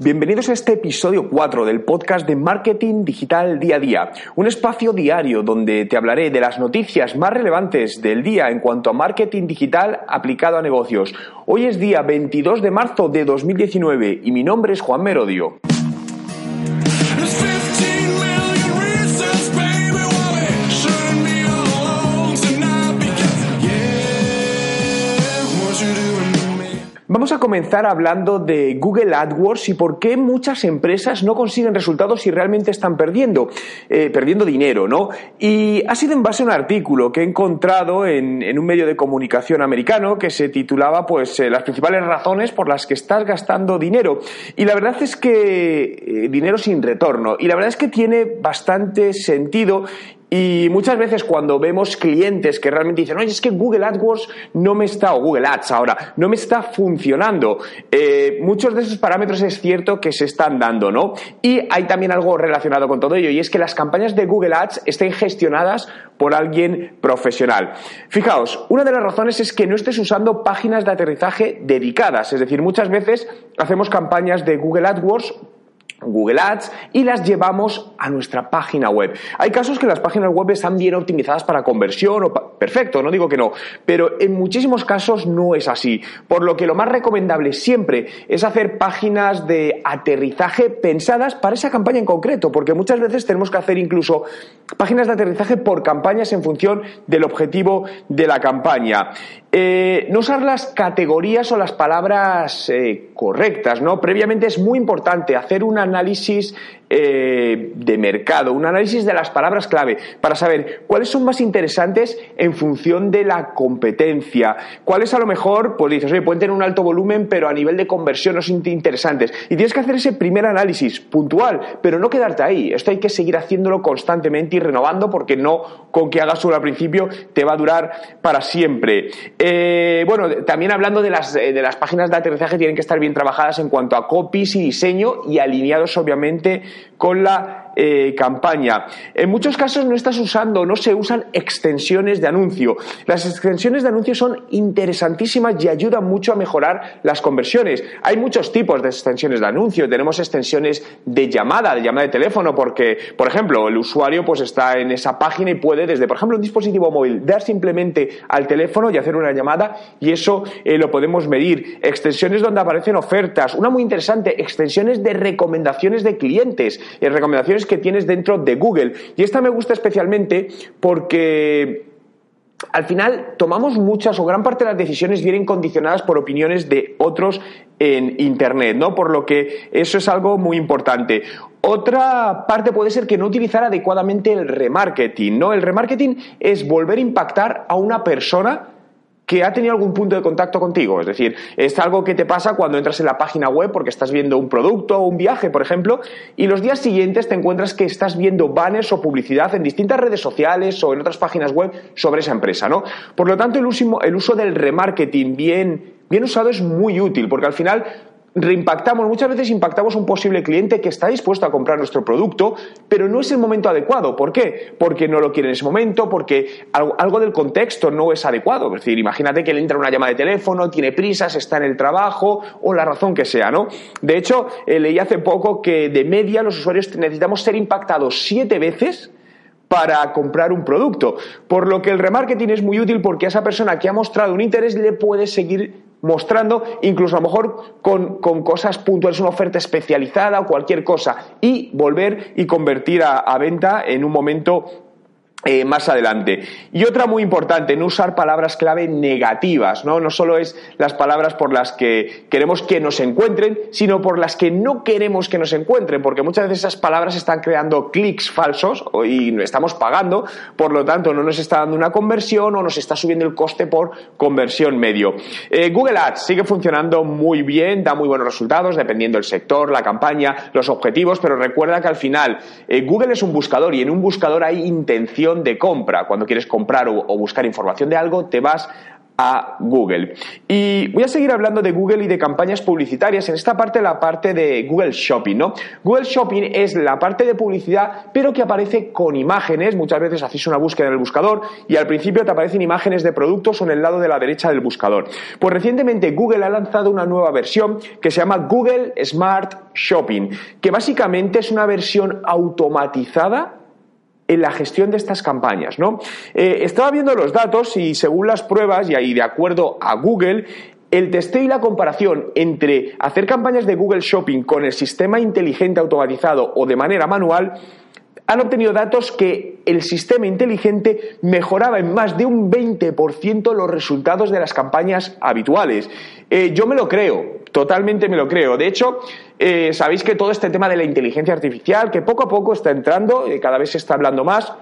Bienvenidos a este episodio 4 del podcast de Marketing Digital Día a Día, un espacio diario donde te hablaré de las noticias más relevantes del día en cuanto a marketing digital aplicado a negocios. Hoy es día 22 de marzo de 2019 y mi nombre es Juan Merodio. Vamos a comenzar hablando de Google AdWords y por qué muchas empresas no consiguen resultados y realmente están perdiendo, eh, perdiendo dinero, ¿no? Y ha sido en base a un artículo que he encontrado en, un medio de comunicación americano que se titulaba, pues, eh, las principales razones por las que estás gastando dinero. Y la verdad es que eh, dinero sin retorno. Y la verdad es que tiene bastante sentido y muchas veces cuando vemos clientes que realmente dicen, oye, es que Google AdWords no me está, o Google Ads ahora, no me está funcionando, eh, muchos de esos parámetros es cierto que se están dando, ¿no? Y hay también algo relacionado con todo ello, y es que las campañas de Google Ads estén gestionadas por alguien profesional. Fijaos, una de las razones es que no estés usando páginas de aterrizaje dedicadas, es decir, muchas veces hacemos campañas de Google AdWords Google Ads y las llevamos a nuestra página web. Hay casos que las páginas web están bien optimizadas para conversión o perfecto, no digo que no, pero en muchísimos casos no es así, por lo que lo más recomendable siempre es hacer páginas de aterrizaje pensadas para esa campaña en concreto, porque muchas veces tenemos que hacer incluso páginas de aterrizaje por campañas en función del objetivo de la campaña. Eh, no usar las categorías o las palabras eh, correctas, ¿no? Previamente es muy importante hacer un análisis eh, de mercado, un análisis de las palabras clave para saber cuáles son más interesantes en función de la competencia, cuáles a lo mejor, pues dices, oye, pueden tener un alto volumen, pero a nivel de conversión no son interesantes. Y tienes que hacer ese primer análisis puntual, pero no quedarte ahí. Esto hay que seguir haciéndolo constantemente y renovando porque no con que hagas solo al principio te va a durar para siempre. Eh, bueno, también hablando de las, de las páginas de aterrizaje, tienen que estar bien trabajadas en cuanto a copies y diseño y alineados obviamente con la eh, campaña. En muchos casos no estás usando, no se usan extensiones de anuncio. Las extensiones de anuncio son interesantísimas y ayudan mucho a mejorar las conversiones. Hay muchos tipos de extensiones de anuncio. Tenemos extensiones de llamada, de llamada de teléfono, porque, por ejemplo, el usuario pues está en esa página y puede desde, por ejemplo, un dispositivo móvil dar simplemente al teléfono y hacer una llamada y eso eh, lo podemos medir. Extensiones donde aparecen ofertas. Una muy interesante, extensiones de recomendaciones de clientes. Eh, recomendaciones que tienes dentro de Google. Y esta me gusta especialmente porque al final tomamos muchas o gran parte de las decisiones vienen condicionadas por opiniones de otros en Internet, ¿no? Por lo que eso es algo muy importante. Otra parte puede ser que no utilizar adecuadamente el remarketing, ¿no? El remarketing es volver a impactar a una persona que ha tenido algún punto de contacto contigo. Es decir, es algo que te pasa cuando entras en la página web porque estás viendo un producto o un viaje, por ejemplo, y los días siguientes te encuentras que estás viendo banners o publicidad en distintas redes sociales o en otras páginas web sobre esa empresa, ¿no? Por lo tanto, el uso, el uso del remarketing bien, bien usado es muy útil porque al final reimpactamos, muchas veces impactamos un posible cliente que está dispuesto a comprar nuestro producto, pero no es el momento adecuado. ¿Por qué? Porque no lo quiere en ese momento, porque algo, del contexto no es adecuado. Es decir, imagínate que le entra una llamada de teléfono, tiene prisas, está en el trabajo o la razón que sea, ¿no? De hecho, eh, leí hace poco que de media los usuarios necesitamos ser impactados siete veces para comprar un producto. Por lo que el remarketing es muy útil porque a esa persona que ha mostrado un interés le puede seguir mostrando, incluso a lo mejor con, cosas puntuales, una oferta especializada o cualquier cosa, y volver y convertir a, venta en un momento eh, más adelante. Y otra muy importante, no usar palabras clave negativas, ¿no? No solo es las palabras por las que queremos que nos encuentren, sino por las que no queremos que nos encuentren, porque muchas veces esas palabras están creando clics falsos y estamos pagando, por lo tanto no nos está dando una conversión o nos está subiendo el coste por conversión medio. Eh, Google Ads sigue funcionando muy bien, da muy buenos resultados dependiendo del sector, la campaña, los objetivos, pero recuerda que al final eh, Google es un buscador y en un buscador hay intención de compra. Cuando quieres comprar o, buscar información de algo, te vas a Google. Y voy a seguir hablando de Google y de campañas publicitarias. En esta parte, la parte de Google Shopping, ¿no? Google Shopping es la parte de publicidad, pero que aparece con imágenes. Muchas veces haces una búsqueda en el buscador y al principio te aparecen imágenes de productos en el lado de la derecha del buscador. Pues recientemente Google ha lanzado una nueva versión que se llama Google Smart Shopping, que básicamente es una versión automatizada en la gestión de estas campañas. ¿no? Eh, estaba viendo los datos y según las pruebas, y ahí de acuerdo a Google, el testeo y la comparación entre hacer campañas de Google Shopping con el sistema inteligente automatizado o de manera manual han obtenido datos que el sistema inteligente mejoraba en más de un 20% los resultados de las campañas habituales. Eh, yo me lo creo, totalmente me lo creo. De hecho, eh, sabéis que todo este tema de la inteligencia artificial, que poco a poco está entrando, eh, cada vez se está hablando más,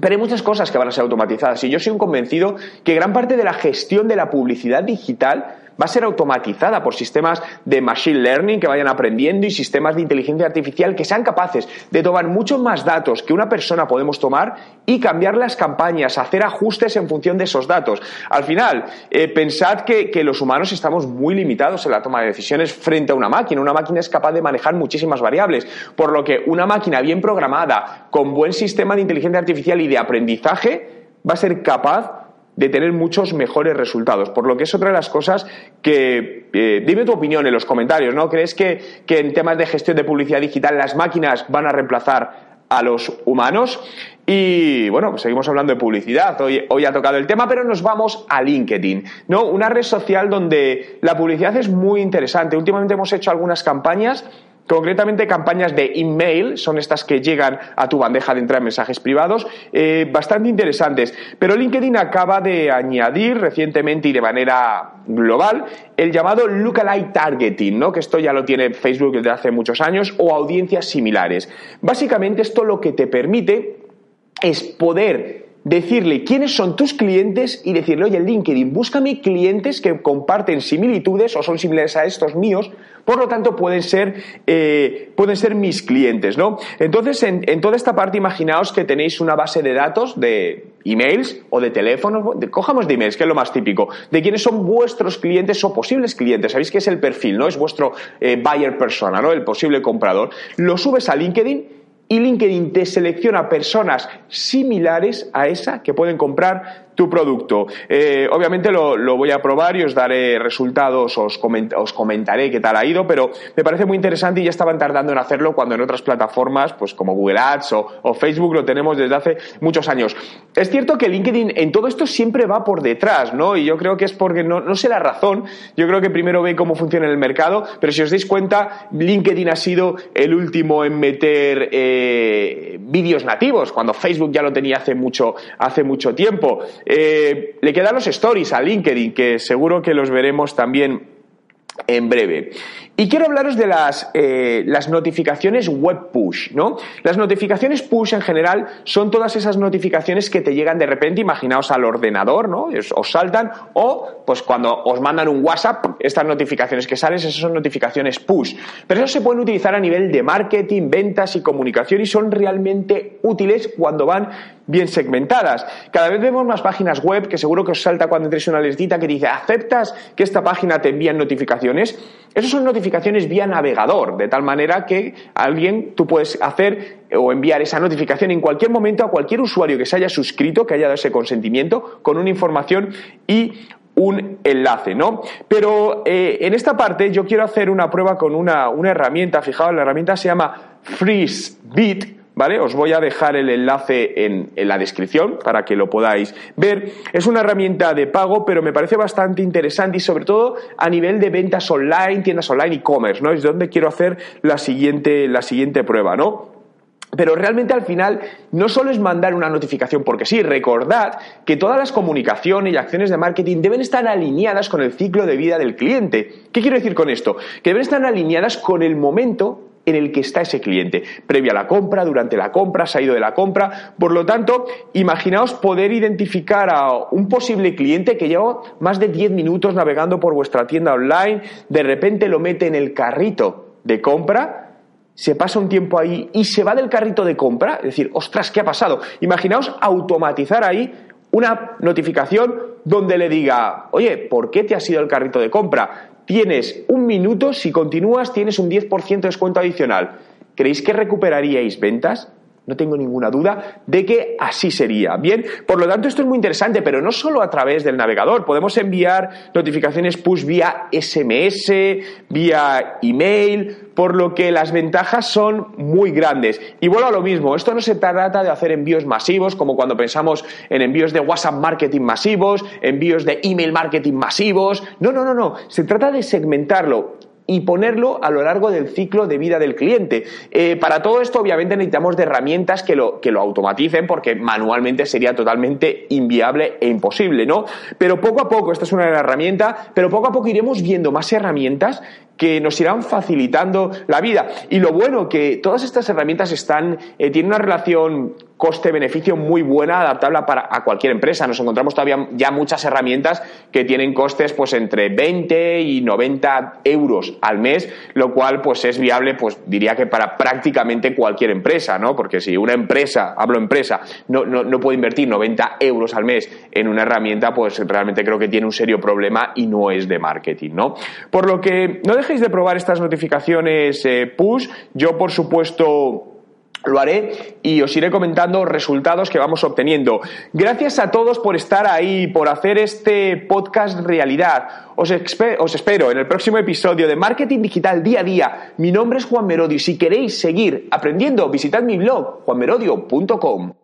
pero hay muchas cosas que van a ser automatizadas y yo soy un convencido que gran parte de la gestión de la publicidad digital va a ser automatizada por sistemas de machine learning que vayan aprendiendo y sistemas de inteligencia artificial que sean capaces de tomar muchos más datos que una persona podemos tomar y cambiar las campañas, hacer ajustes en función de esos datos. Al final, eh, pensad que, que los humanos estamos muy limitados en la toma de decisiones frente a una máquina. Una máquina es capaz de manejar muchísimas variables, por lo que una máquina bien programada, con buen sistema de inteligencia artificial y de aprendizaje, va a ser capaz de tener muchos mejores resultados. Por lo que es otra de las cosas que, eh, dime tu opinión en los comentarios, ¿no? ¿Crees que, que en temas de gestión de publicidad digital las máquinas van a reemplazar a los humanos? Y bueno, pues seguimos hablando de publicidad. Hoy, hoy ha tocado el tema, pero nos vamos a LinkedIn, ¿no? Una red social donde la publicidad es muy interesante. Últimamente hemos hecho algunas campañas Concretamente, campañas de email son estas que llegan a tu bandeja de entrada en mensajes privados, eh, bastante interesantes. Pero LinkedIn acaba de añadir recientemente y de manera global el llamado lookalike targeting, ¿no? que esto ya lo tiene Facebook desde hace muchos años, o audiencias similares. Básicamente, esto lo que te permite es poder decirle quiénes son tus clientes y decirle, oye, LinkedIn, búscame clientes que comparten similitudes o son similares a estos míos, por lo tanto pueden ser, eh, pueden ser mis clientes, ¿no? Entonces, en, toda esta parte, imaginaos que tenéis una base de datos de emails o de teléfonos, cojamos de emails, que es lo más típico, de quiénes son vuestros clientes o posibles clientes. Sabéis que es el perfil, ¿no? Es vuestro eh, buyer persona, ¿no? El posible comprador. Lo subes a LinkedIn y LinkedIn te selecciona personas similares a esa que pueden comprar tu producto. Eh, obviamente lo, voy a probar y os daré resultados, os, os, comentaré qué tal ha ido, pero me parece muy interesante y ya estaban tardando en hacerlo cuando en otras plataformas, pues como Google Ads o, Facebook, lo tenemos desde hace muchos años. Es cierto que LinkedIn en todo esto siempre va por detrás, ¿no? Y yo creo que es porque no, sé la razón, yo creo que primero ve cómo funciona el mercado, pero si os dais cuenta, LinkedIn ha sido el último en meter eh, vídeos nativos, cuando Facebook ya lo tenía hace mucho, hace mucho tiempo. Eh, le quedan los stories a LinkedIn, que seguro que los veremos también en breve. Y quiero hablaros de las, eh, las, notificaciones web push, ¿no? Las notificaciones push en general son todas esas notificaciones que te llegan de repente, imaginaos al ordenador, ¿no? Os, saltan, o pues cuando os mandan un WhatsApp, estas notificaciones que salen, esas son notificaciones push. Pero eso se pueden utilizar a nivel de marketing, ventas y comunicación y son realmente útiles cuando van bien segmentadas. Cada vez vemos más páginas web que seguro que os salta cuando entréis una listita que dice, ¿aceptas que esta página te envíe notificaciones? Esas son notificaciones notificaciones vía navegador, de tal manera que alguien, tú puedes hacer o enviar esa notificación en cualquier momento a cualquier usuario que se haya suscrito, que haya dado ese consentimiento, con una información y un enlace, ¿no? Pero eh, en esta parte yo quiero hacer una prueba con una, una herramienta, fijaos, la herramienta se llama FreezeBit, ¿vale? Os voy a dejar el enlace en, la descripción para que lo podáis ver. Es una herramienta de pago, pero me parece bastante interesante y sobre todo a nivel de ventas online, tiendas online, e-commerce, ¿no? Es donde quiero hacer la siguiente, la siguiente prueba, ¿no? Pero realmente al final no solo es mandar una notificación, porque sí, recordad que todas las comunicaciones y acciones de marketing deben estar alineadas con el ciclo de vida del cliente. ¿Qué quiero decir con esto? Que deben estar alineadas con el momento en el que está ese cliente, previa a la compra, durante la compra, se ha ido de la compra. Por lo tanto, imaginaos poder identificar a un posible cliente que lleva más de 10 minutos navegando por vuestra tienda online, de repente lo mete en el carrito de compra, se pasa un tiempo ahí y se va del carrito de compra, es decir, ostras, ¿qué ha pasado? Imaginaos automatizar ahí una notificación donde le diga, oye, ¿por qué te has ido el carrito de compra? Tienes un minuto, si continúas tienes un 10% de descuento adicional. ¿Creéis que recuperaríais ventas? No tengo ninguna duda de que así sería. Bien, por lo tanto esto es muy interesante, pero no solo a través del navegador. Podemos enviar notificaciones push vía SMS, vía email, por lo que las ventajas son muy grandes. Y vuelvo a lo mismo, esto no se trata de hacer envíos masivos, como cuando pensamos en envíos de WhatsApp marketing masivos, envíos de email marketing masivos. No, no, no, no. Se trata de segmentarlo y ponerlo a lo largo del ciclo de vida del cliente. Eh, para todo esto, obviamente, necesitamos de herramientas que lo, que lo automaticen porque manualmente sería totalmente inviable e imposible, ¿no? Pero poco a poco, esta es una herramienta, pero poco a poco iremos viendo más herramientas que nos irán facilitando la vida. Y lo bueno que todas estas herramientas están, eh, tienen una relación coste-beneficio muy buena, adaptable para, a cualquier empresa. Nos encontramos todavía ya muchas herramientas que tienen costes pues entre 20 y 90 euros al mes, lo cual pues es viable, pues diría que para prácticamente cualquier empresa, ¿no? Porque si una empresa, hablo empresa, no, no, no puede invertir 90 euros al mes en una herramienta, pues realmente creo que tiene un serio problema y no es de marketing, ¿no? Por lo que no de probar estas notificaciones eh, push. Yo, por supuesto, lo haré y os iré comentando resultados que vamos obteniendo. Gracias a todos por estar ahí, por hacer este podcast realidad. Os, os, espero en el próximo episodio de Marketing Digital Día a Día. Mi nombre es Juan Merodio y si queréis seguir aprendiendo, visitad mi blog juanmerodio.com.